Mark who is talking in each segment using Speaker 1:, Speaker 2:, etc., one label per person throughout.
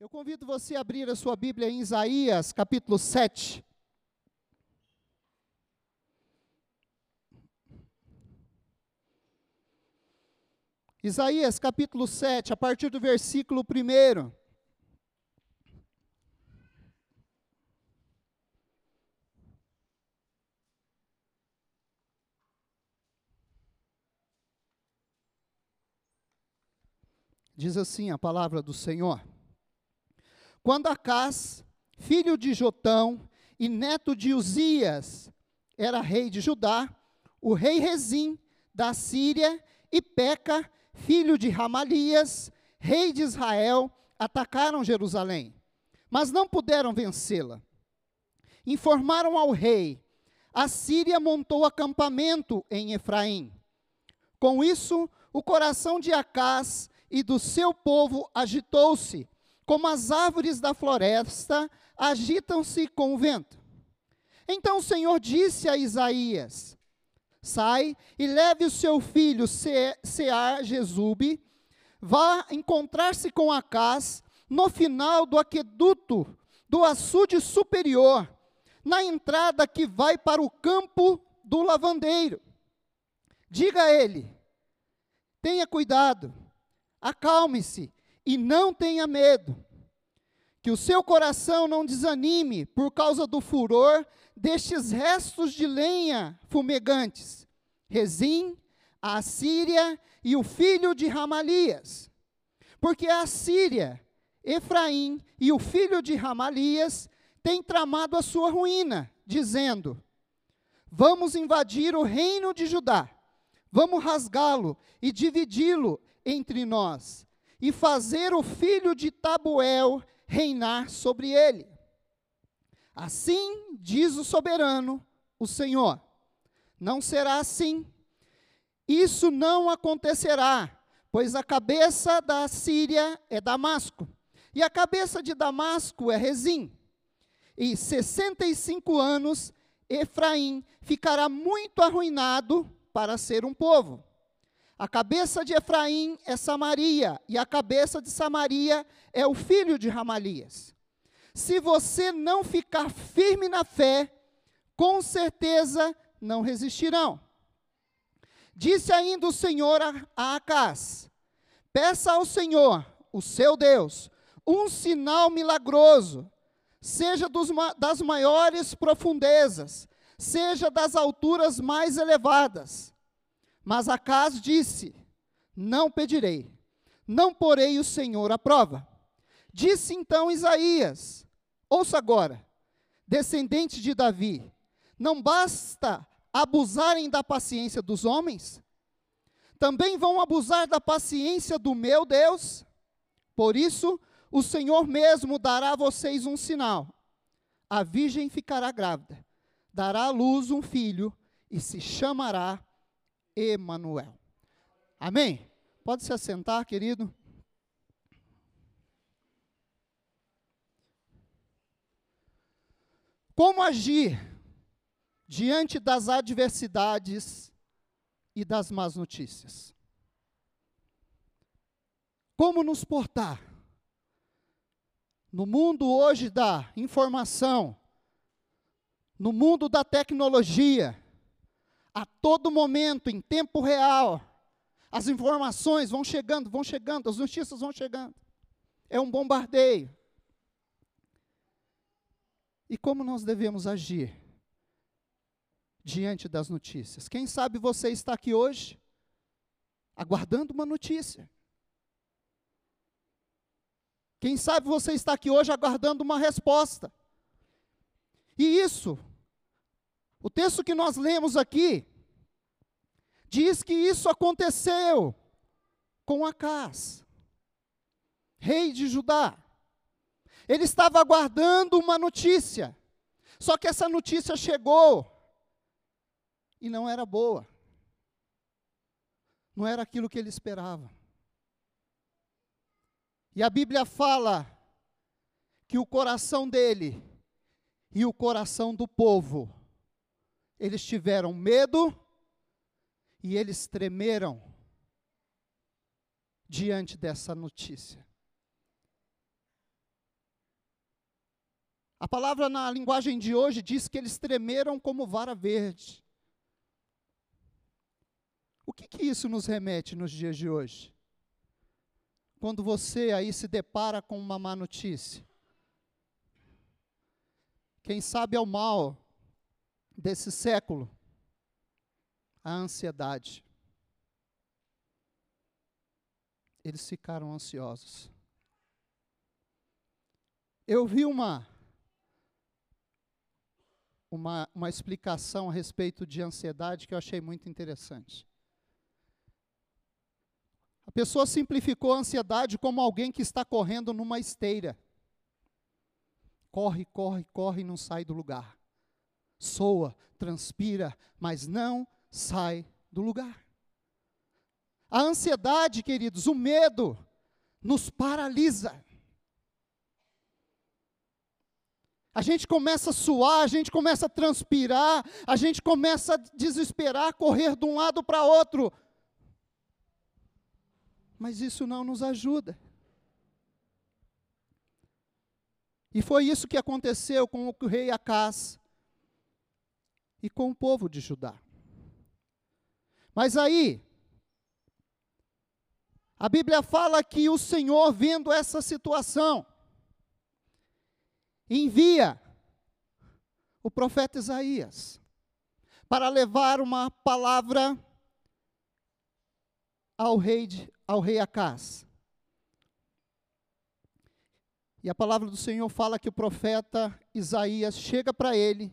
Speaker 1: Eu convido você a abrir a sua Bíblia em Isaías, capítulo 7. Isaías, capítulo 7, a partir do versículo 1. Diz assim a palavra do Senhor. Quando Acás, filho de Jotão e neto de Uzias, era rei de Judá, o rei Rezim da Síria e Peca, filho de Ramalias, rei de Israel, atacaram Jerusalém, mas não puderam vencê-la. Informaram ao rei: a Síria montou acampamento em Efraim. Com isso, o coração de Acás e do seu povo agitou-se, como as árvores da floresta agitam-se com o vento. Então o Senhor disse a Isaías: Sai e leve o seu filho Sear Jesube, vá encontrar-se com Acás no final do aqueduto do açude superior, na entrada que vai para o campo do lavandeiro. Diga a ele: tenha cuidado, acalme-se e não tenha medo. Que o seu coração não desanime por causa do furor destes restos de lenha fumegantes. Rezim, a Assíria e o filho de Ramalias. Porque a Assíria, Efraim e o filho de Ramalias têm tramado a sua ruína, dizendo: Vamos invadir o reino de Judá, vamos rasgá-lo e dividi-lo entre nós e fazer o filho de Tabuel reinar sobre ele. Assim diz o soberano, o Senhor: não será assim. Isso não acontecerá, pois a cabeça da Síria é Damasco, e a cabeça de Damasco é Rezim. E 65 anos Efraim ficará muito arruinado para ser um povo. A cabeça de Efraim é Samaria, e a cabeça de Samaria é o filho de Ramalias. Se você não ficar firme na fé, com certeza não resistirão. Disse ainda o Senhor a Acás: Peça ao Senhor, o seu Deus, um sinal milagroso, seja dos, das maiores profundezas, seja das alturas mais elevadas mas Acas disse: Não pedirei, não porei o Senhor à prova. Disse então Isaías: Ouça agora, descendente de Davi, não basta abusarem da paciência dos homens? Também vão abusar da paciência do meu Deus? Por isso, o Senhor mesmo dará a vocês um sinal. A virgem ficará grávida, dará à luz um filho e se chamará Emanuel. Amém? Pode se assentar, querido. Como agir diante das adversidades e das más notícias? Como nos portar? No mundo hoje da informação, no mundo da tecnologia, a todo momento, em tempo real. As informações vão chegando, vão chegando, as notícias vão chegando. É um bombardeio. E como nós devemos agir diante das notícias? Quem sabe você está aqui hoje aguardando uma notícia. Quem sabe você está aqui hoje aguardando uma resposta. E isso o texto que nós lemos aqui diz que isso aconteceu com Acás, rei de Judá. Ele estava aguardando uma notícia, só que essa notícia chegou e não era boa. Não era aquilo que ele esperava. E a Bíblia fala que o coração dele e o coração do povo eles tiveram medo e eles tremeram diante dessa notícia. A palavra na linguagem de hoje diz que eles tremeram como vara verde. O que, que isso nos remete nos dias de hoje? Quando você aí se depara com uma má notícia. Quem sabe é o mal desse século, a ansiedade. Eles ficaram ansiosos. Eu vi uma uma, uma explicação a respeito de ansiedade que eu achei muito interessante. A pessoa simplificou a ansiedade como alguém que está correndo numa esteira. Corre, corre, corre e não sai do lugar. Soa, transpira, mas não sai do lugar. A ansiedade, queridos, o medo, nos paralisa. A gente começa a suar, a gente começa a transpirar, a gente começa a desesperar, correr de um lado para outro. Mas isso não nos ajuda. E foi isso que aconteceu com o rei Acás e com o povo de Judá. Mas aí, a Bíblia fala que o Senhor, vendo essa situação, envia o profeta Isaías para levar uma palavra ao rei, ao rei Acás. E a palavra do Senhor fala que o profeta Isaías chega para ele,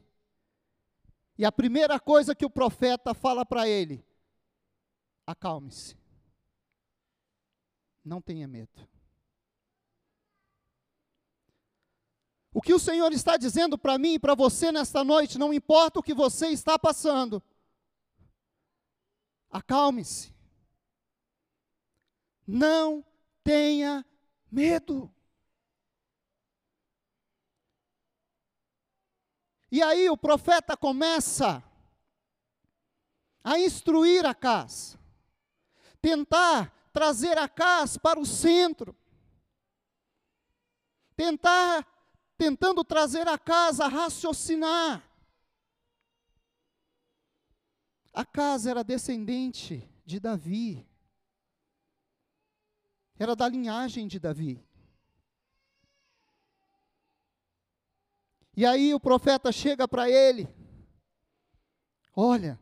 Speaker 1: e a primeira coisa que o profeta fala para ele: acalme-se, não tenha medo. O que o Senhor está dizendo para mim e para você nesta noite, não importa o que você está passando, acalme-se. Não tenha medo. E aí o profeta começa a instruir a casa, tentar trazer a casa para o centro, tentar tentando trazer a casa a raciocinar. A casa era descendente de Davi, era da linhagem de Davi. E aí o profeta chega para ele: Olha,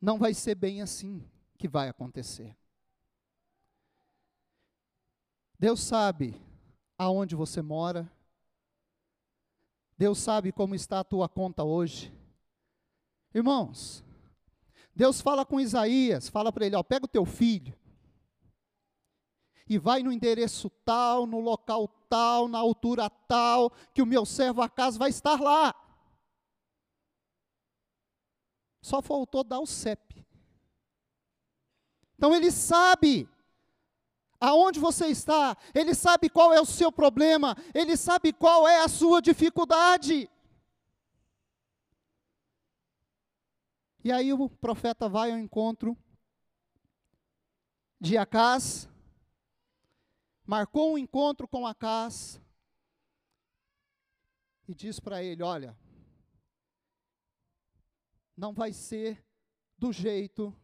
Speaker 1: não vai ser bem assim que vai acontecer. Deus sabe aonde você mora. Deus sabe como está a tua conta hoje. Irmãos, Deus fala com Isaías, fala para ele, ó, pega o teu filho e vai no endereço tal, no local tal, na altura tal, que o meu servo acaso vai estar lá. Só faltou dar o CEP. Então ele sabe aonde você está, Ele sabe qual é o seu problema, Ele sabe qual é a sua dificuldade. E aí o profeta vai ao encontro de Acás, marcou um encontro com Acás, e diz para ele: Olha, não vai ser do jeito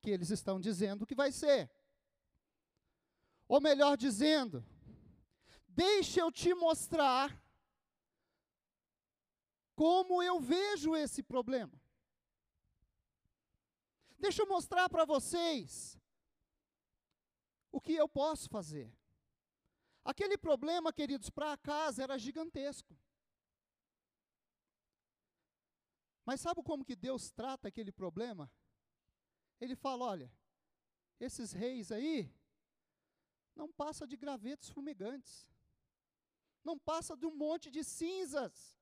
Speaker 1: que eles estão dizendo que vai ser. Ou melhor dizendo, deixa eu te mostrar como eu vejo esse problema. Deixa eu mostrar para vocês o que eu posso fazer. Aquele problema, queridos, para a casa era gigantesco. Mas sabe como que Deus trata aquele problema? Ele fala: olha, esses reis aí, não passa de gravetos fumegantes, não passa de um monte de cinzas.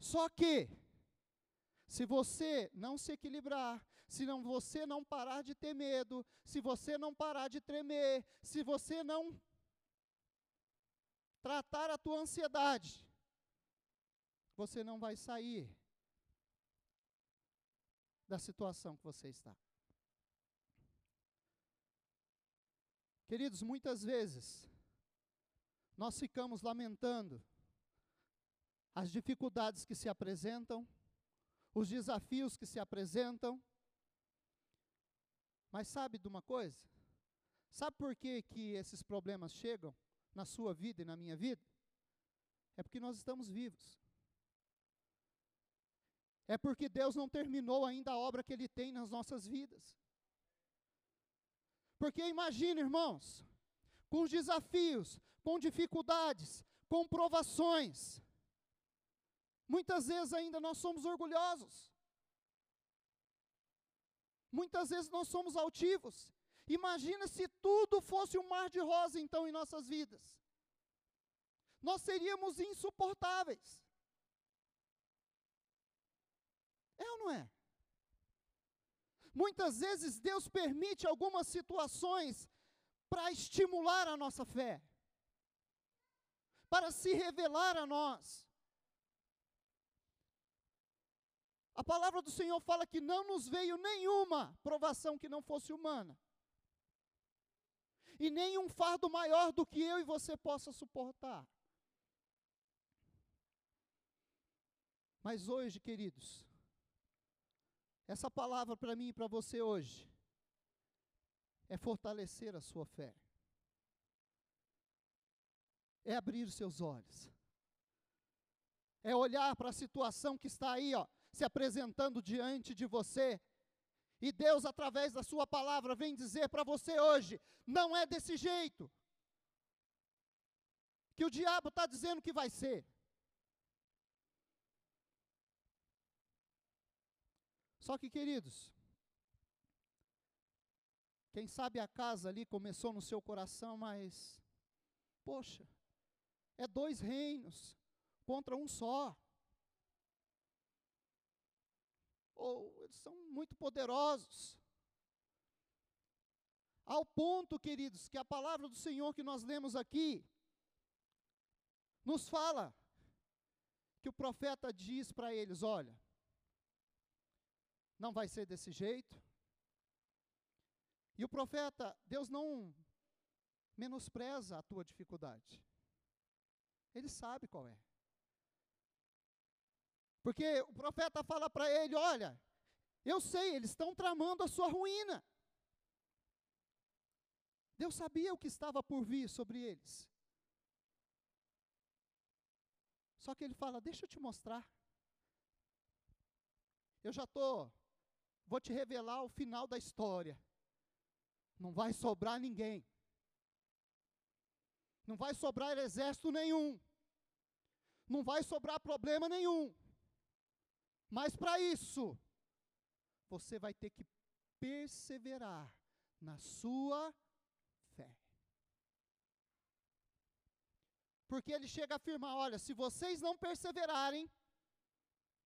Speaker 1: Só que, se você não se equilibrar, se não, você não parar de ter medo, se você não parar de tremer, se você não tratar a tua ansiedade, você não vai sair da situação que você está. Queridos, muitas vezes nós ficamos lamentando as dificuldades que se apresentam, os desafios que se apresentam. Mas sabe de uma coisa? Sabe por que, que esses problemas chegam na sua vida e na minha vida? É porque nós estamos vivos. É porque Deus não terminou ainda a obra que Ele tem nas nossas vidas. Porque imagine, irmãos, com os desafios, com dificuldades, com provações, muitas vezes ainda nós somos orgulhosos. Muitas vezes nós somos altivos. Imagina se tudo fosse um mar de rosa então em nossas vidas. Nós seríamos insuportáveis. É ou não é? Muitas vezes Deus permite algumas situações para estimular a nossa fé, para se revelar a nós. A palavra do Senhor fala que não nos veio nenhuma provação que não fosse humana. E nenhum fardo maior do que eu e você possa suportar. Mas hoje, queridos, essa palavra para mim e para você hoje é fortalecer a sua fé. É abrir os seus olhos. É olhar para a situação que está aí, ó, se apresentando diante de você. E Deus, através da sua palavra, vem dizer para você hoje: não é desse jeito. Que o diabo está dizendo que vai ser. Só que, queridos, quem sabe a casa ali começou no seu coração, mas, poxa, é dois reinos contra um só. Ou eles são muito poderosos. Ao ponto, queridos, que a palavra do Senhor que nós lemos aqui nos fala que o profeta diz para eles: olha, não vai ser desse jeito. E o profeta, Deus não menospreza a tua dificuldade. Ele sabe qual é. Porque o profeta fala para ele: Olha, eu sei, eles estão tramando a sua ruína. Deus sabia o que estava por vir sobre eles. Só que ele fala: Deixa eu te mostrar. Eu já estou vou te revelar o final da história. Não vai sobrar ninguém. Não vai sobrar exército nenhum. Não vai sobrar problema nenhum. Mas para isso, você vai ter que perseverar na sua fé. Porque ele chega a afirmar: olha, se vocês não perseverarem,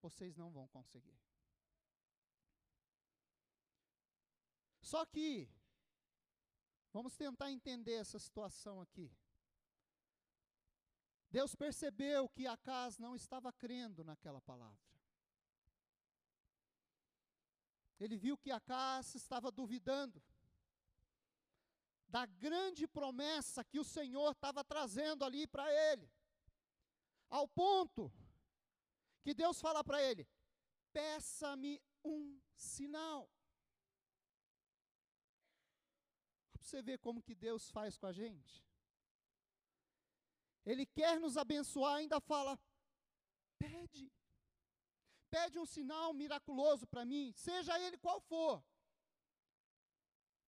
Speaker 1: vocês não vão conseguir. Só que, vamos tentar entender essa situação aqui. Deus percebeu que Acas não estava crendo naquela palavra. Ele viu que Acas estava duvidando da grande promessa que o Senhor estava trazendo ali para ele. Ao ponto que Deus fala para ele: peça-me um sinal. Para você ver como que Deus faz com a gente. Ele quer nos abençoar, ainda fala: pede. Pede um sinal miraculoso para mim, seja ele qual for.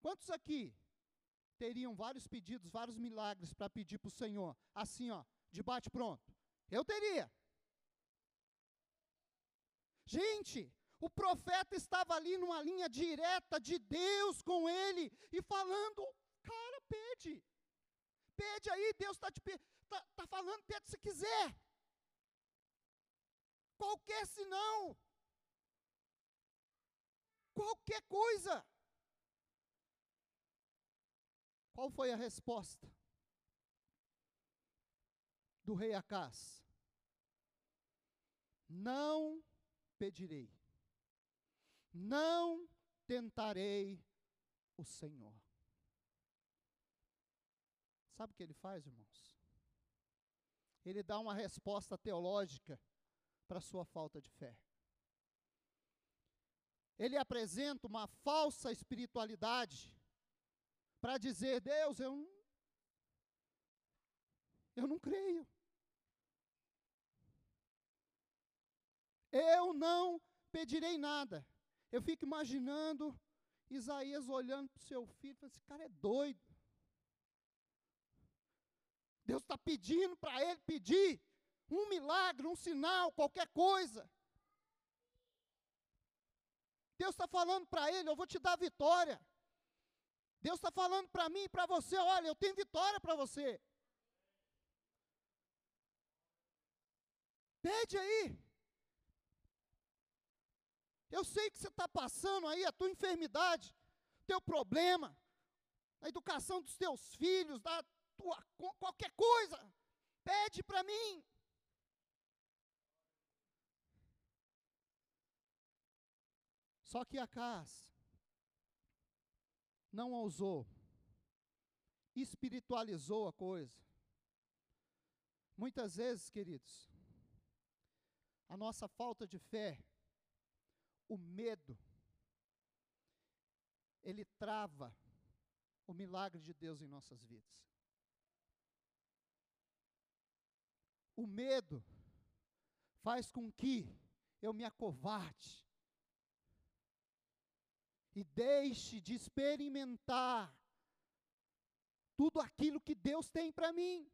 Speaker 1: Quantos aqui teriam vários pedidos, vários milagres para pedir para o Senhor? Assim, ó, de bate pronto. Eu teria. Gente, o profeta estava ali numa linha direta de Deus com ele e falando: cara, pede. Pede aí, Deus está tá, tá falando, pede se quiser. Qualquer sinal. Qualquer coisa. Qual foi a resposta do rei Acás? Não pedirei não tentarei o Senhor. Sabe o que ele faz, irmãos? ele dá uma resposta teológica para sua falta de fé. Ele apresenta uma falsa espiritualidade para dizer: Deus, eu não, eu não creio. Eu não pedirei nada. Eu fico imaginando Isaías olhando para o seu filho falando: esse cara é doido. Deus está pedindo para ele pedir um milagre, um sinal, qualquer coisa. Deus está falando para ele: eu vou te dar vitória. Deus está falando para mim e para você: olha, eu tenho vitória para você. Pede aí. Eu sei que você está passando aí a tua enfermidade, teu problema, a educação dos teus filhos, da tua, qualquer coisa. Pede para mim. Só que Acas não ousou, espiritualizou a coisa. Muitas vezes, queridos, a nossa falta de fé, o medo, ele trava o milagre de Deus em nossas vidas. O medo faz com que eu me acovarde e deixe de experimentar tudo aquilo que Deus tem para mim.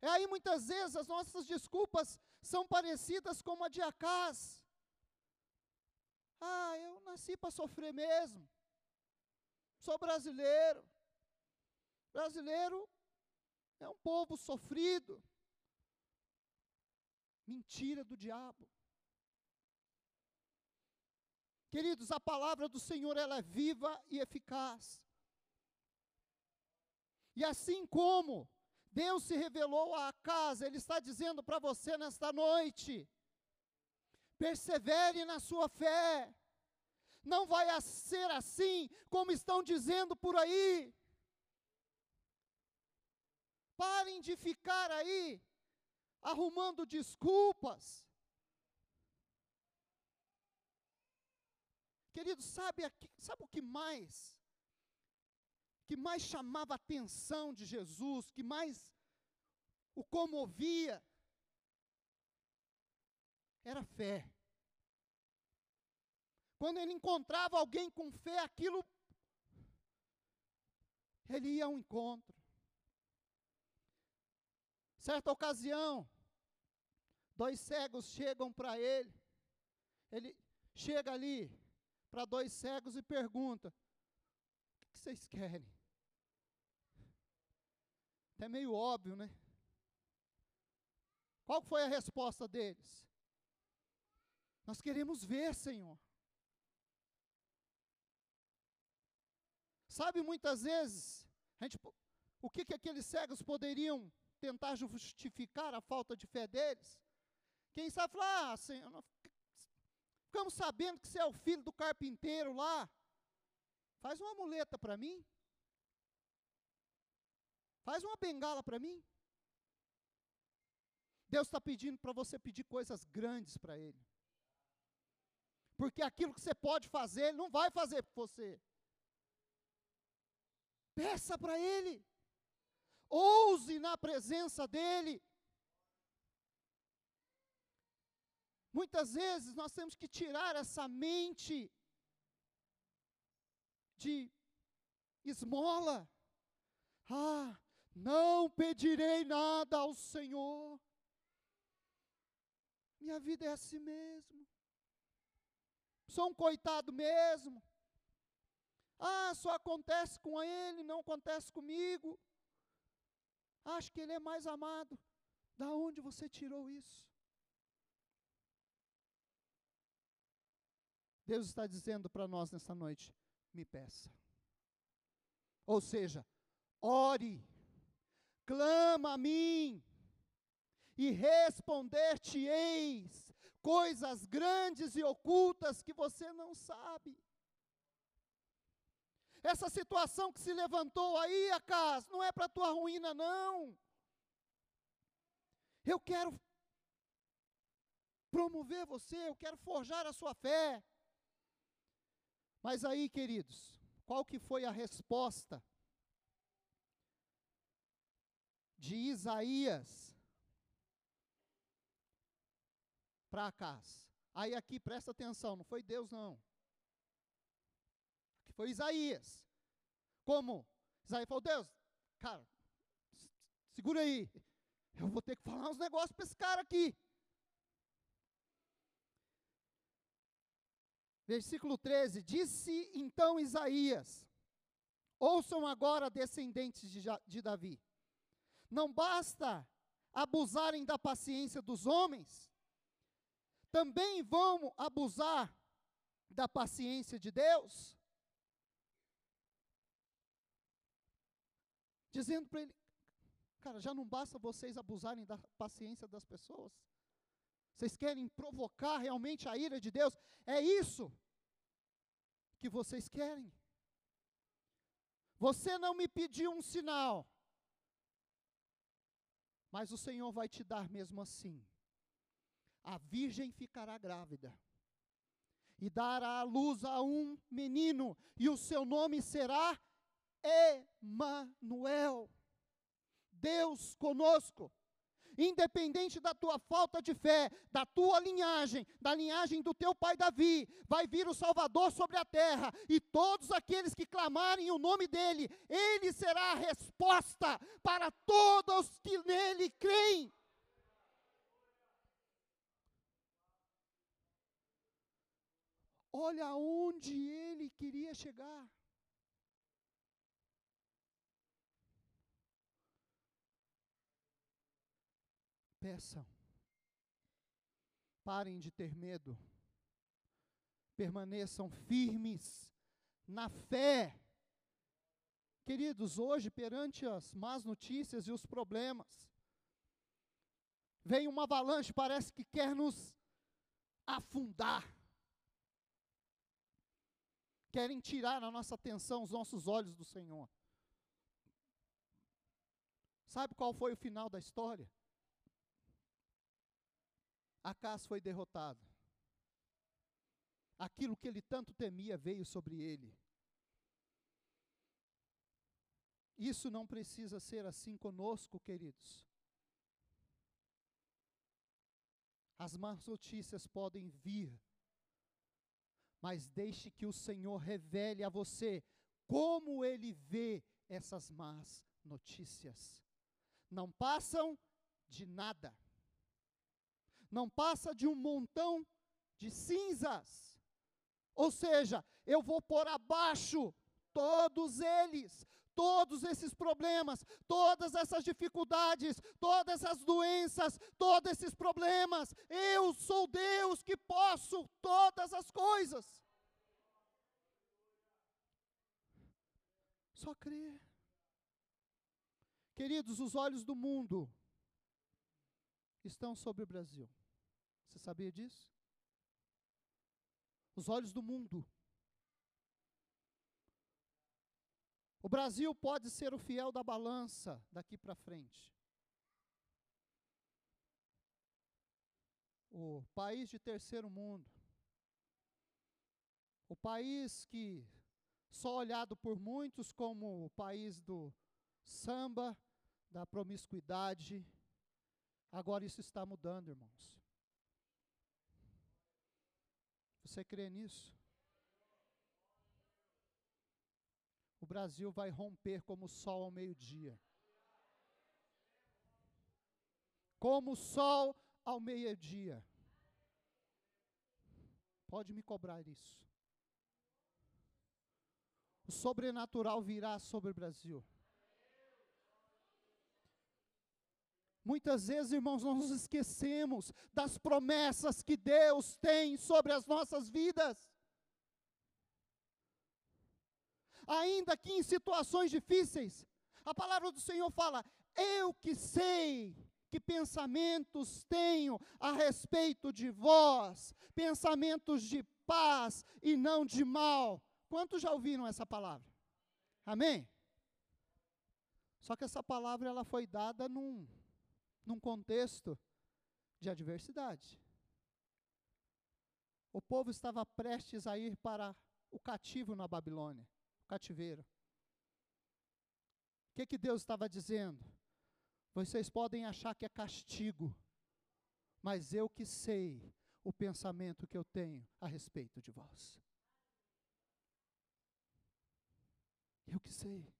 Speaker 1: É aí muitas vezes as nossas desculpas são parecidas com a de Acas. Ah, eu nasci para sofrer mesmo. Sou brasileiro. Brasileiro é um povo sofrido. Mentira do diabo. Queridos, a palavra do Senhor ela é viva e eficaz. E assim como Deus se revelou à casa, Ele está dizendo para você nesta noite: persevere na sua fé. Não vai ser assim como estão dizendo por aí. Parem de ficar aí arrumando desculpas. Querido, sabe, aqui, sabe o que mais? Que mais chamava a atenção de Jesus, que mais o comovia? Era fé. Quando ele encontrava alguém com fé, aquilo. Ele ia ao encontro. Certa ocasião, dois cegos chegam para ele. Ele chega ali para dois cegos e pergunta: O que vocês querem? É meio óbvio, né? Qual foi a resposta deles? Nós queremos ver, Senhor. Sabe, muitas vezes, a gente, o que, que aqueles cegos poderiam tentar justificar a falta de fé deles. Quem sabe falar, ah, Senhor, ficamos sabendo que você é o filho do carpinteiro lá. Faz uma muleta para mim. Faz uma bengala para mim. Deus está pedindo para você pedir coisas grandes para Ele. Porque aquilo que você pode fazer, Ele não vai fazer por você. Peça para Ele ouse na presença dEle. Muitas vezes nós temos que tirar essa mente de esmola. Ah, não pedirei nada ao Senhor. Minha vida é assim mesmo. Sou um coitado mesmo. Ah, só acontece com ele, não acontece comigo acha que ele é mais amado. Da onde você tirou isso? Deus está dizendo para nós nessa noite: me peça. Ou seja, ore, clama a mim, e responder-te-eis coisas grandes e ocultas que você não sabe. Essa situação que se levantou aí, Acas, não é para tua ruína, não. Eu quero promover você, eu quero forjar a sua fé. Mas aí, queridos, qual que foi a resposta de Isaías para Acás? Aí aqui presta atenção, não foi Deus não. Aqui foi Isaías. Como? Isaías falou: "Deus, cara, segura aí. Eu vou ter que falar uns negócios para esse cara aqui. Versículo 13: Disse então Isaías: Ouçam agora, descendentes de, de Davi. Não basta abusarem da paciência dos homens, também vão abusar da paciência de Deus? Dizendo para ele, cara, já não basta vocês abusarem da paciência das pessoas? Vocês querem provocar realmente a ira de Deus? É isso que vocês querem. Você não me pediu um sinal, mas o Senhor vai te dar mesmo assim. A virgem ficará grávida e dará à luz a um menino, e o seu nome será Emanuel. Deus conosco independente da tua falta de fé, da tua linhagem, da linhagem do teu pai Davi, vai vir o Salvador sobre a terra, e todos aqueles que clamarem o nome dele, ele será a resposta para todos que nele creem. Olha onde ele queria chegar. Peçam. Parem de ter medo. Permaneçam firmes na fé. Queridos, hoje, perante as más notícias e os problemas, vem uma avalanche, parece que quer nos afundar. Querem tirar a nossa atenção, os nossos olhos do Senhor. Sabe qual foi o final da história? Acas foi derrotado. Aquilo que ele tanto temia veio sobre ele. Isso não precisa ser assim conosco, queridos. As más notícias podem vir, mas deixe que o Senhor revele a você como ele vê essas más notícias. Não passam de nada não passa de um montão de cinzas. Ou seja, eu vou pôr abaixo todos eles, todos esses problemas, todas essas dificuldades, todas essas doenças, todos esses problemas. Eu sou Deus que posso todas as coisas. Só crer. Queridos, os olhos do mundo estão sobre o Brasil. Você sabia disso? Os olhos do mundo. O Brasil pode ser o fiel da balança daqui para frente. O país de terceiro mundo. O país que só olhado por muitos como o país do samba, da promiscuidade. Agora isso está mudando, irmãos. Você crê nisso? O Brasil vai romper como o sol ao meio-dia. Como o sol ao meio-dia. Pode me cobrar isso. O sobrenatural virá sobre o Brasil. Muitas vezes, irmãos, nós nos esquecemos das promessas que Deus tem sobre as nossas vidas. Ainda que em situações difíceis, a palavra do Senhor fala: Eu que sei que pensamentos tenho a respeito de vós, pensamentos de paz e não de mal. Quantos já ouviram essa palavra? Amém? Só que essa palavra ela foi dada num num contexto de adversidade. O povo estava prestes a ir para o cativo na Babilônia, o cativeiro. O que, que Deus estava dizendo? Vocês podem achar que é castigo, mas eu que sei o pensamento que eu tenho a respeito de vós. Eu que sei.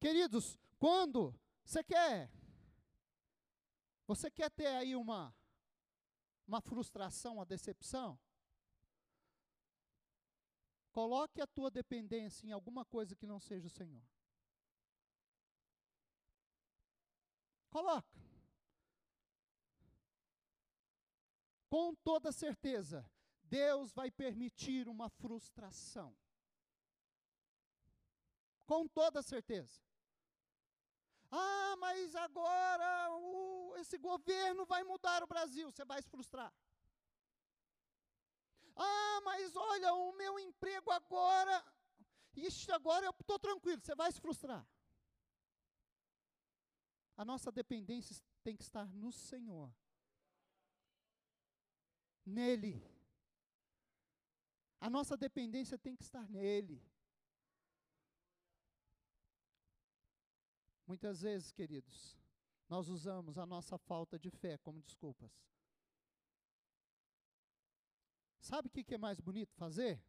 Speaker 1: Queridos, quando você quer, você quer ter aí uma, uma frustração, uma decepção? Coloque a tua dependência em alguma coisa que não seja o Senhor. Coloca. Com toda certeza, Deus vai permitir uma frustração. Com toda certeza. Ah, mas agora o, esse governo vai mudar o Brasil, você vai se frustrar. Ah, mas olha, o meu emprego agora, isso agora eu estou tranquilo, você vai se frustrar. A nossa dependência tem que estar no Senhor. Nele. A nossa dependência tem que estar nele. Muitas vezes, queridos, nós usamos a nossa falta de fé como desculpas. Sabe o que é mais bonito fazer?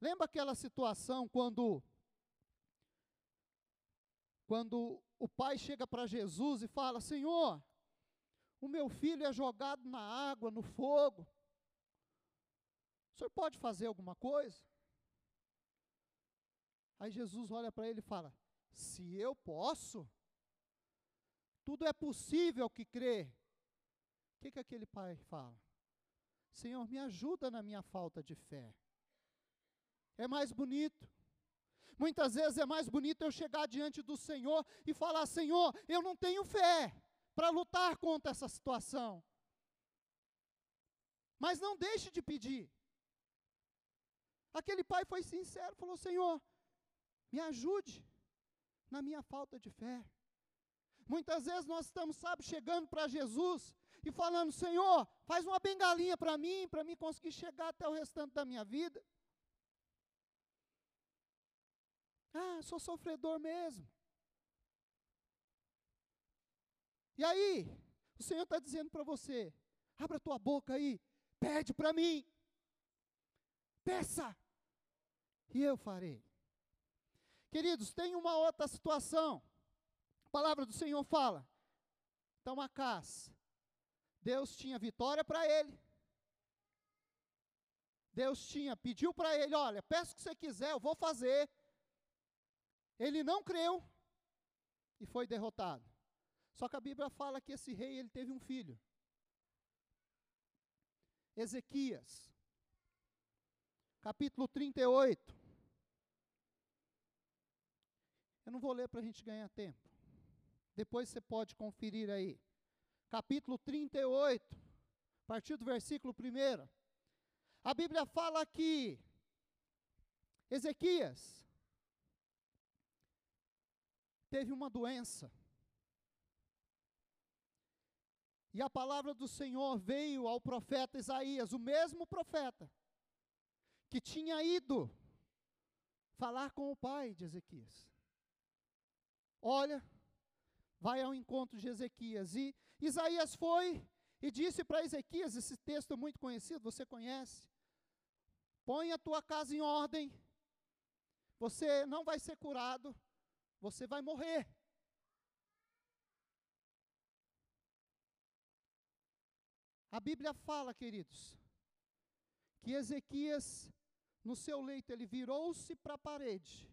Speaker 1: Lembra aquela situação quando quando o pai chega para Jesus e fala: Senhor, o meu filho é jogado na água, no fogo. O senhor pode fazer alguma coisa? Aí Jesus olha para ele e fala: Se eu posso, tudo é possível que crê. O que, que aquele pai fala? Senhor, me ajuda na minha falta de fé. É mais bonito. Muitas vezes é mais bonito eu chegar diante do Senhor e falar: Senhor, eu não tenho fé para lutar contra essa situação. Mas não deixe de pedir. Aquele pai foi sincero, falou: Senhor, me ajude na minha falta de fé. Muitas vezes nós estamos, sabe, chegando para Jesus e falando: Senhor, faz uma bengalinha para mim, para mim conseguir chegar até o restante da minha vida. Ah, sou sofredor mesmo. E aí, o Senhor está dizendo para você: abra tua boca aí, pede para mim, peça, e eu farei. Queridos, tem uma outra situação. A palavra do Senhor fala. Então, Acás, Deus tinha vitória para ele. Deus tinha, pediu para ele: olha, peço o que você quiser, eu vou fazer. Ele não creu e foi derrotado. Só que a Bíblia fala que esse rei ele teve um filho. Ezequias, capítulo 38. Eu não vou ler para a gente ganhar tempo. Depois você pode conferir aí. Capítulo 38, a partir do versículo 1. A Bíblia fala que Ezequias teve uma doença. E a palavra do Senhor veio ao profeta Isaías, o mesmo profeta, que tinha ido falar com o pai de Ezequias. Olha, vai ao encontro de Ezequias. E Isaías foi e disse para Ezequias, esse texto muito conhecido, você conhece: põe a tua casa em ordem, você não vai ser curado, você vai morrer. A Bíblia fala, queridos, que Ezequias, no seu leito, ele virou-se para a parede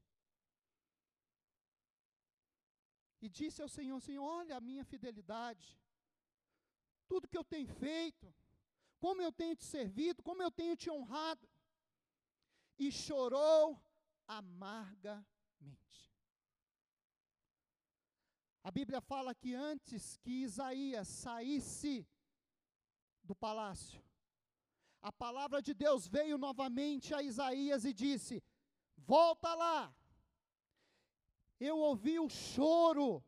Speaker 1: e disse ao Senhor: Senhor, olha a minha fidelidade, tudo que eu tenho feito, como eu tenho te servido, como eu tenho te honrado. E chorou amargamente. A Bíblia fala que antes que Isaías saísse do palácio, a palavra de Deus veio novamente a Isaías e disse: Volta lá. Eu ouvi o choro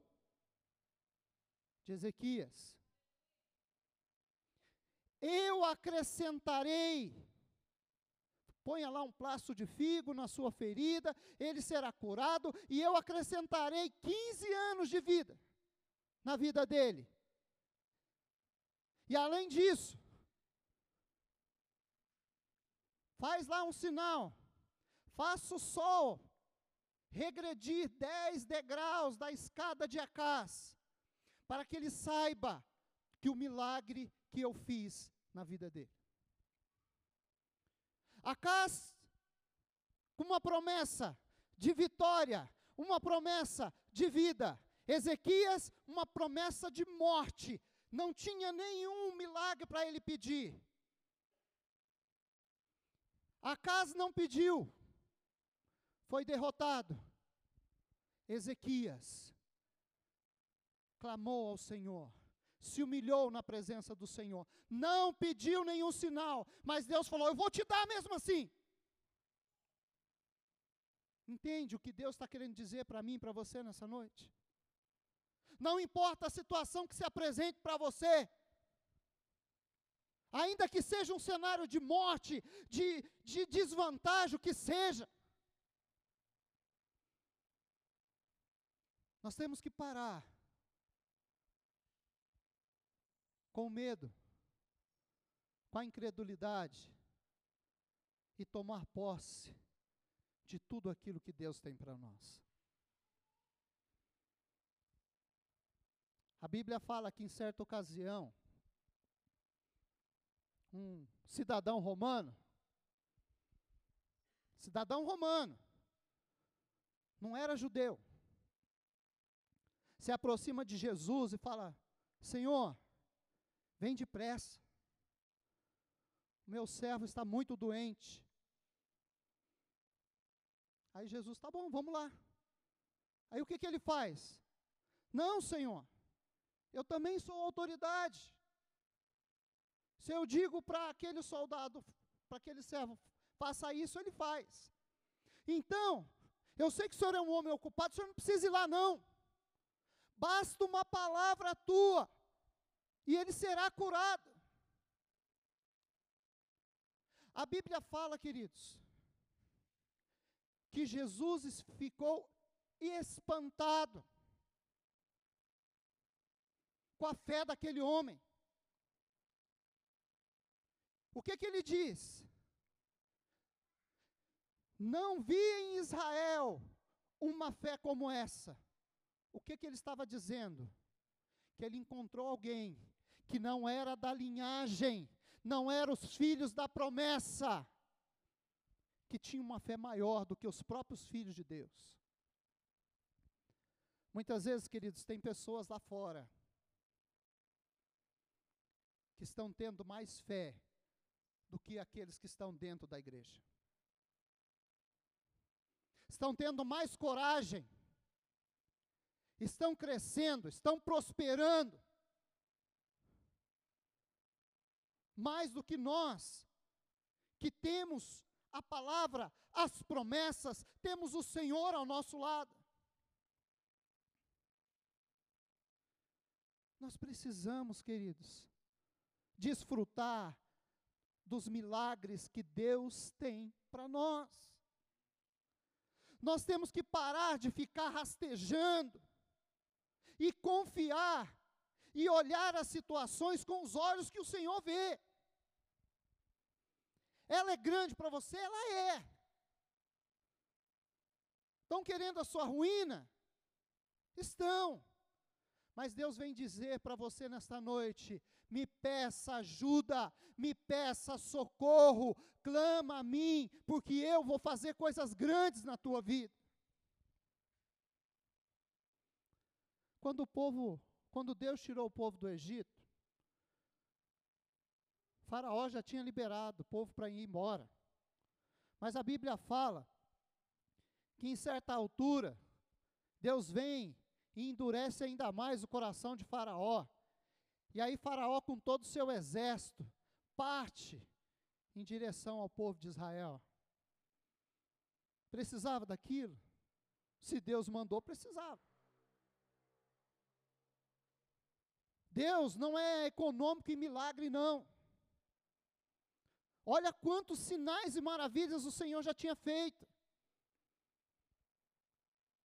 Speaker 1: de Ezequias. Eu acrescentarei. Ponha lá um plasto de figo na sua ferida, ele será curado, e eu acrescentarei 15 anos de vida na vida dele. E além disso, faz lá um sinal, faça o sol regredir 10 degraus da escada de Acás, para que ele saiba que o milagre que eu fiz na vida dele. Acás, com uma promessa de vitória, uma promessa de vida. Ezequias, uma promessa de morte. Não tinha nenhum milagre para ele pedir. Acás não pediu, foi derrotado. Ezequias clamou ao Senhor, se humilhou na presença do Senhor, não pediu nenhum sinal, mas Deus falou: Eu vou te dar mesmo assim. Entende o que Deus está querendo dizer para mim e para você nessa noite? Não importa a situação que se apresente para você, ainda que seja um cenário de morte, de, de desvantagem, o que seja, nós temos que parar com medo, com a incredulidade e tomar posse de tudo aquilo que Deus tem para nós. A Bíblia fala que em certa ocasião, um cidadão romano, cidadão romano, não era judeu, se aproxima de Jesus e fala: Senhor, Vem depressa. Meu servo está muito doente. Aí Jesus, tá bom, vamos lá. Aí o que, que ele faz? Não, Senhor, eu também sou autoridade. Se eu digo para aquele soldado, para aquele servo, faça isso, ele faz. Então, eu sei que o senhor é um homem ocupado, o senhor não precisa ir lá, não. Basta uma palavra tua e ele será curado. A Bíblia fala, queridos, que Jesus ficou espantado com a fé daquele homem. O que que ele diz? Não vi em Israel uma fé como essa. O que que ele estava dizendo? Que ele encontrou alguém que não era da linhagem, não eram os filhos da promessa, que tinham uma fé maior do que os próprios filhos de Deus. Muitas vezes, queridos, tem pessoas lá fora que estão tendo mais fé do que aqueles que estão dentro da igreja. Estão tendo mais coragem, estão crescendo, estão prosperando, mais do que nós, que temos a palavra, as promessas, temos o Senhor ao nosso lado. Nós precisamos, queridos, desfrutar dos milagres que Deus tem para nós. Nós temos que parar de ficar rastejando e confiar e olhar as situações com os olhos que o Senhor vê. Ela é grande para você? Ela é. Estão querendo a sua ruína? Estão. Mas Deus vem dizer para você nesta noite: me peça ajuda, me peça socorro, clama a mim, porque eu vou fazer coisas grandes na tua vida. Quando o povo quando Deus tirou o povo do Egito, Faraó já tinha liberado o povo para ir embora. Mas a Bíblia fala que em certa altura, Deus vem e endurece ainda mais o coração de Faraó. E aí Faraó, com todo o seu exército, parte em direção ao povo de Israel. Precisava daquilo? Se Deus mandou, precisava. Deus não é econômico em milagre, não. Olha quantos sinais e maravilhas o Senhor já tinha feito.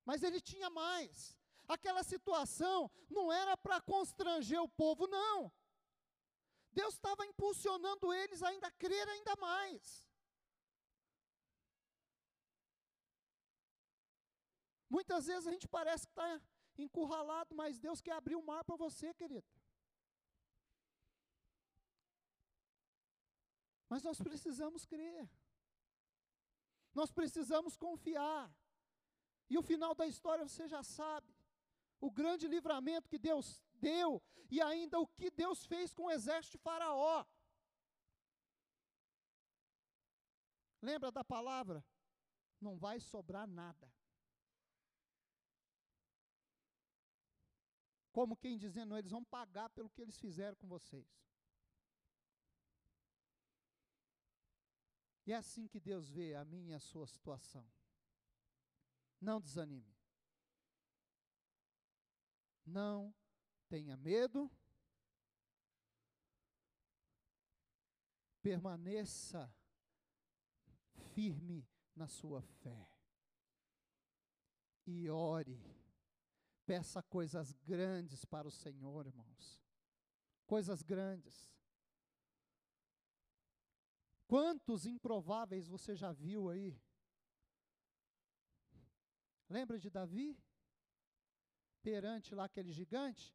Speaker 1: Mas ele tinha mais. Aquela situação não era para constranger o povo, não. Deus estava impulsionando eles ainda a crer ainda mais. Muitas vezes a gente parece que está encurralado, mas Deus quer abrir o mar para você, querido. Mas nós precisamos crer. Nós precisamos confiar. E o final da história você já sabe. O grande livramento que Deus deu e ainda o que Deus fez com o exército de Faraó. Lembra da palavra? Não vai sobrar nada. Como quem dizendo, eles vão pagar pelo que eles fizeram com vocês. E é assim que Deus vê a minha e a sua situação. Não desanime. Não tenha medo. Permaneça firme na sua fé. E ore. Peça coisas grandes para o Senhor, irmãos. Coisas grandes. Quantos improváveis você já viu aí? Lembra de Davi? Perante lá aquele gigante?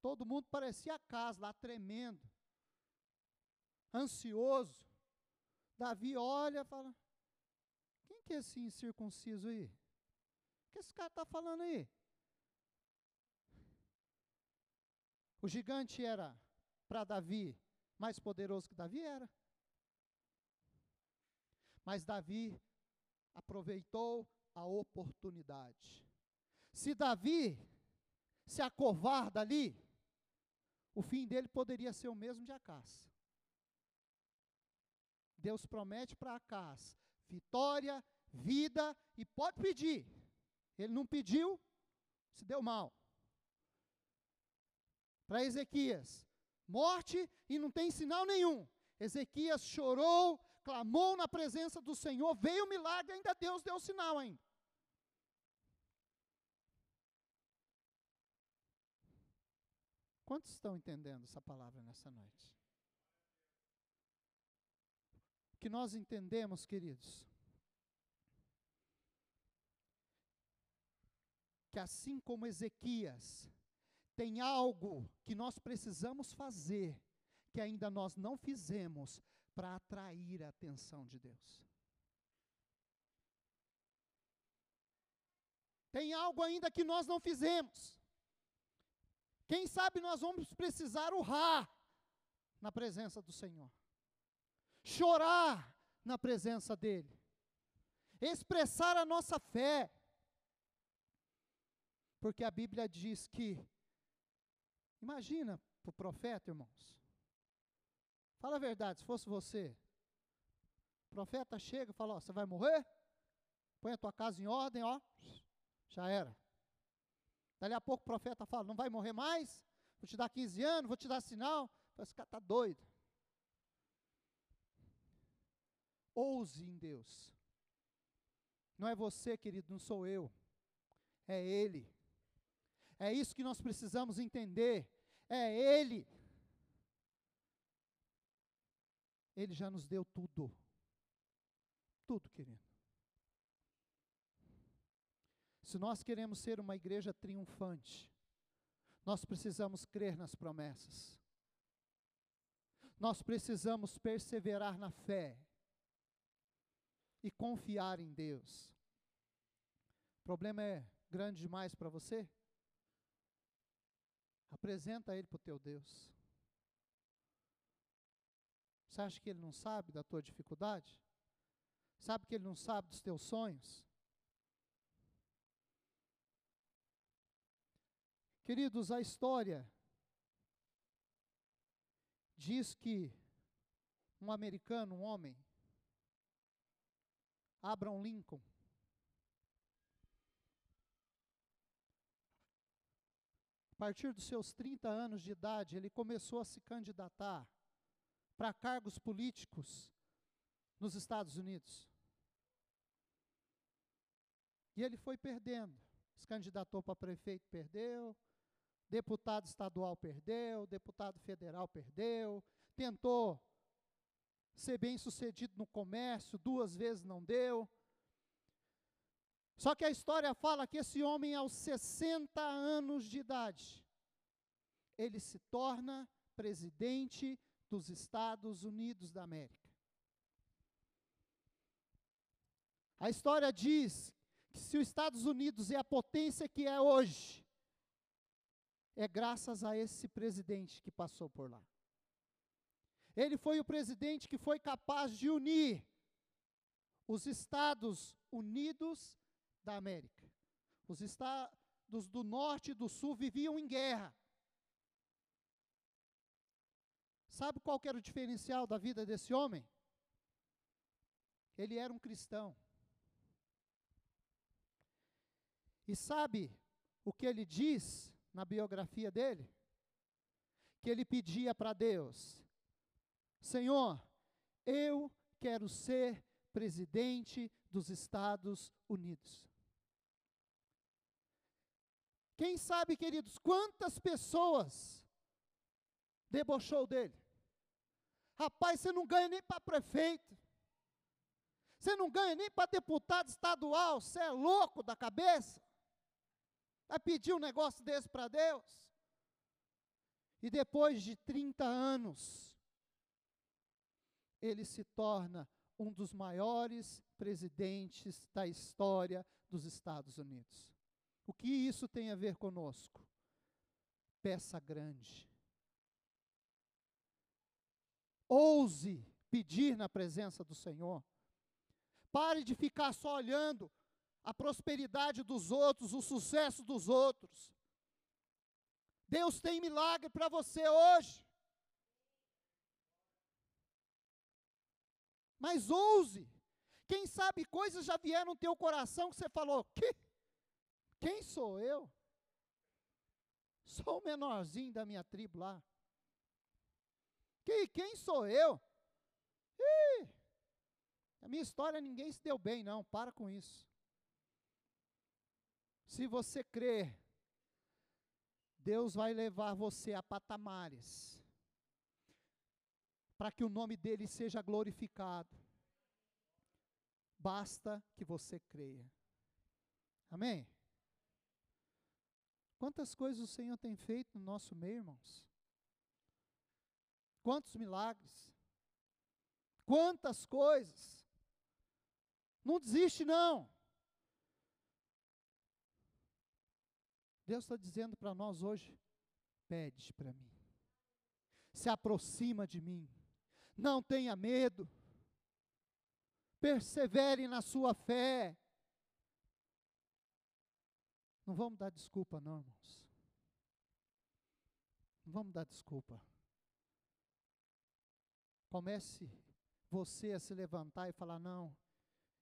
Speaker 1: Todo mundo parecia a casa lá tremendo, ansioso. Davi olha e fala: Quem que é esse incircunciso aí? O que esse cara está falando aí? O gigante era, para Davi, mais poderoso que Davi era. Mas Davi aproveitou a oportunidade. Se Davi se acovarda ali, o fim dele poderia ser o mesmo de Acás. Deus promete para Acás vitória, vida e pode pedir. Ele não pediu, se deu mal. Para Ezequias, morte e não tem sinal nenhum. Ezequias chorou, clamou na presença do Senhor, veio o milagre, ainda Deus deu o sinal ainda. Quantos estão entendendo essa palavra nessa noite? O que nós entendemos, queridos, que assim como Ezequias, tem algo que nós precisamos fazer, que ainda nós não fizemos, para atrair a atenção de Deus. Tem algo ainda que nós não fizemos. Quem sabe nós vamos precisar urrar na presença do Senhor, chorar na presença dEle, expressar a nossa fé, porque a Bíblia diz que, imagina para o profeta, irmãos, Fala a verdade, se fosse você, o profeta chega e fala: ó, você vai morrer? Põe a tua casa em ordem, ó, já era. Dali a pouco o profeta fala: não vai morrer mais? Vou te dar 15 anos, vou te dar sinal. Esse cara está doido. Ouse em Deus. Não é você, querido, não sou eu. É Ele. É isso que nós precisamos entender. É Ele. Ele já nos deu tudo. Tudo, querido. Se nós queremos ser uma igreja triunfante, nós precisamos crer nas promessas. Nós precisamos perseverar na fé e confiar em Deus. O problema é grande demais para você? Apresenta ele para o teu Deus. Você acha que ele não sabe da tua dificuldade? Sabe que ele não sabe dos teus sonhos? Queridos, a história diz que um americano, um homem, Abraham Lincoln, partir dos seus 30 anos de idade, ele começou a se candidatar para cargos políticos nos Estados Unidos. E ele foi perdendo. Se candidatou para prefeito, perdeu. Deputado estadual, perdeu. Deputado federal, perdeu. Tentou ser bem sucedido no comércio, duas vezes não deu. Só que a história fala que esse homem, aos 60 anos de idade, ele se torna presidente dos Estados Unidos da América. A história diz que se os Estados Unidos é a potência que é hoje, é graças a esse presidente que passou por lá. Ele foi o presidente que foi capaz de unir os Estados Unidos da América. Os estados do norte e do sul viviam em guerra. Sabe qual era o diferencial da vida desse homem? Ele era um cristão. E sabe o que ele diz na biografia dele? Que ele pedia para Deus: Senhor, eu quero ser presidente dos Estados Unidos. Quem sabe, queridos, quantas pessoas debochou dele? Rapaz, você não ganha nem para prefeito. Você não ganha nem para deputado estadual. Você é louco da cabeça? Vai pedir um negócio desse para Deus? E depois de 30 anos, ele se torna um dos maiores presidentes da história dos Estados Unidos. O que isso tem a ver conosco? Peça grande. Ouse pedir na presença do Senhor. Pare de ficar só olhando a prosperidade dos outros, o sucesso dos outros. Deus tem milagre para você hoje. Mas ouse. Quem sabe coisas já vieram no teu coração que você falou: que? Quem sou eu? Sou o menorzinho da minha tribo lá. Que, quem sou eu? Ih, a minha história ninguém se deu bem, não. Para com isso. Se você crer, Deus vai levar você a patamares para que o nome dele seja glorificado. Basta que você creia. Amém? Quantas coisas o Senhor tem feito no nosso meio, irmãos? Quantos milagres? Quantas coisas? Não desiste, não. Deus está dizendo para nós hoje: pede para mim, se aproxima de mim, não tenha medo, persevere na sua fé. Não vamos dar desculpa, não, irmãos. Não vamos dar desculpa. Comece você a se levantar e falar: não,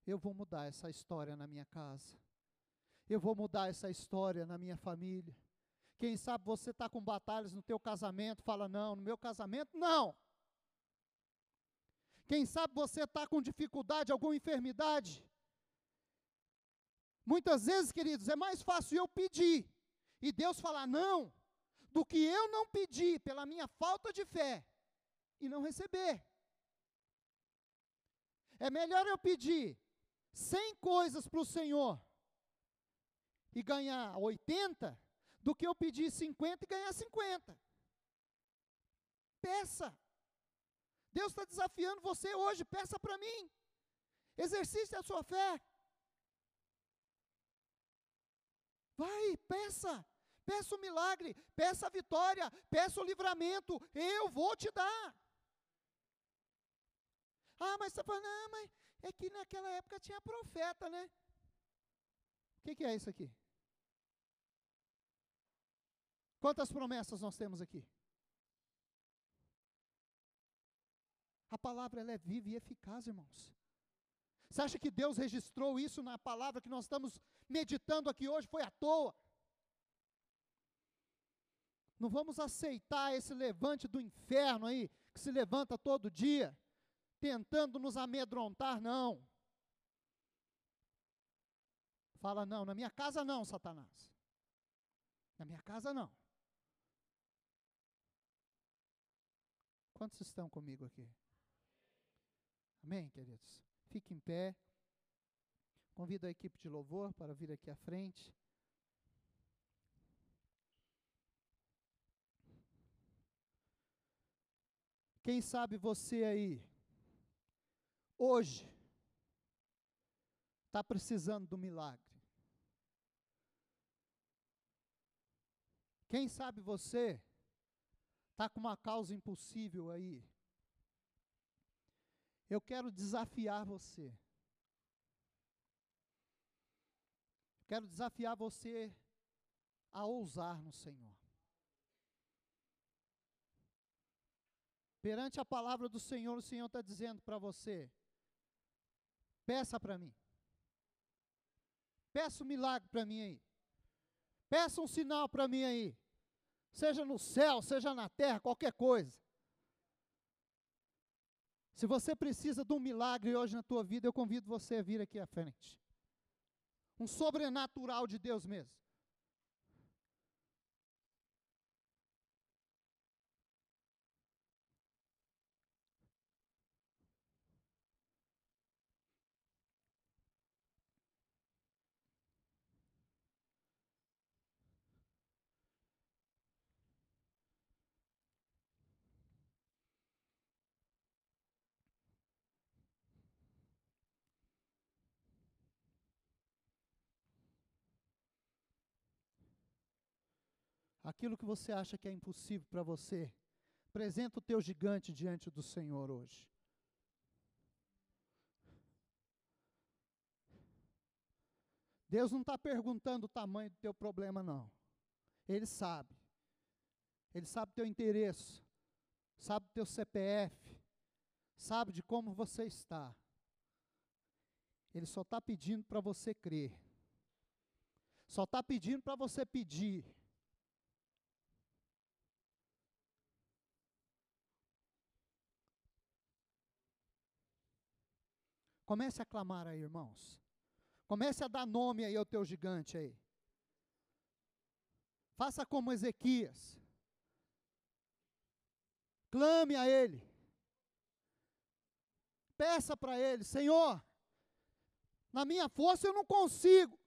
Speaker 1: eu vou mudar essa história na minha casa eu vou mudar essa história na minha família. Quem sabe você está com batalhas no teu casamento, fala, não, no meu casamento, não. Quem sabe você está com dificuldade, alguma enfermidade. Muitas vezes, queridos, é mais fácil eu pedir e Deus falar não, do que eu não pedir pela minha falta de fé e não receber. É melhor eu pedir 100 coisas para o Senhor e ganhar 80 do que eu pedir 50 e ganhar 50. Peça. Deus está desafiando você hoje, peça para mim. Exercite a sua fé. Vai, peça. Peça o milagre, peça a vitória, peça o livramento. Eu vou te dar. Ah, mas você fala, não, mas é que naquela época tinha profeta, né? O que, que é isso aqui? Quantas promessas nós temos aqui? A palavra ela é viva e eficaz, irmãos. Você acha que Deus registrou isso na palavra que nós estamos meditando aqui hoje? Foi à toa. Não vamos aceitar esse levante do inferno aí, que se levanta todo dia, tentando nos amedrontar, não. Fala, não, na minha casa não, Satanás. Na minha casa não. Quantos estão comigo aqui? Amém, queridos? Fique em pé. Convido a equipe de louvor para vir aqui à frente. Quem sabe você aí, hoje, está precisando do milagre. Quem sabe você está com uma causa impossível aí. Eu quero desafiar você. Quero desafiar você a ousar no Senhor. Perante a palavra do Senhor, o Senhor está dizendo para você: peça para mim. Peça um milagre para mim aí. Peça um sinal para mim aí. Seja no céu, seja na terra, qualquer coisa. Se você precisa de um milagre hoje na tua vida, eu convido você a vir aqui à frente um sobrenatural de Deus mesmo. Aquilo que você acha que é impossível para você, apresenta o teu gigante diante do Senhor hoje. Deus não está perguntando o tamanho do teu problema, não. Ele sabe. Ele sabe o teu interesse, sabe o teu CPF, sabe de como você está. Ele só está pedindo para você crer. Só está pedindo para você pedir. Comece a clamar aí, irmãos. Comece a dar nome aí ao teu gigante aí. Faça como Ezequias. Clame a Ele. Peça para Ele, Senhor, na minha força eu não consigo.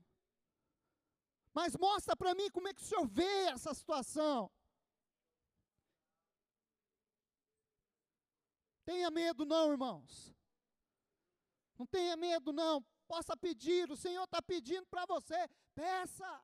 Speaker 1: Mas mostra para mim como é que o Senhor vê essa situação. Tenha medo, não, irmãos. Não tenha medo, não. Possa pedir, o Senhor está pedindo para você. Peça.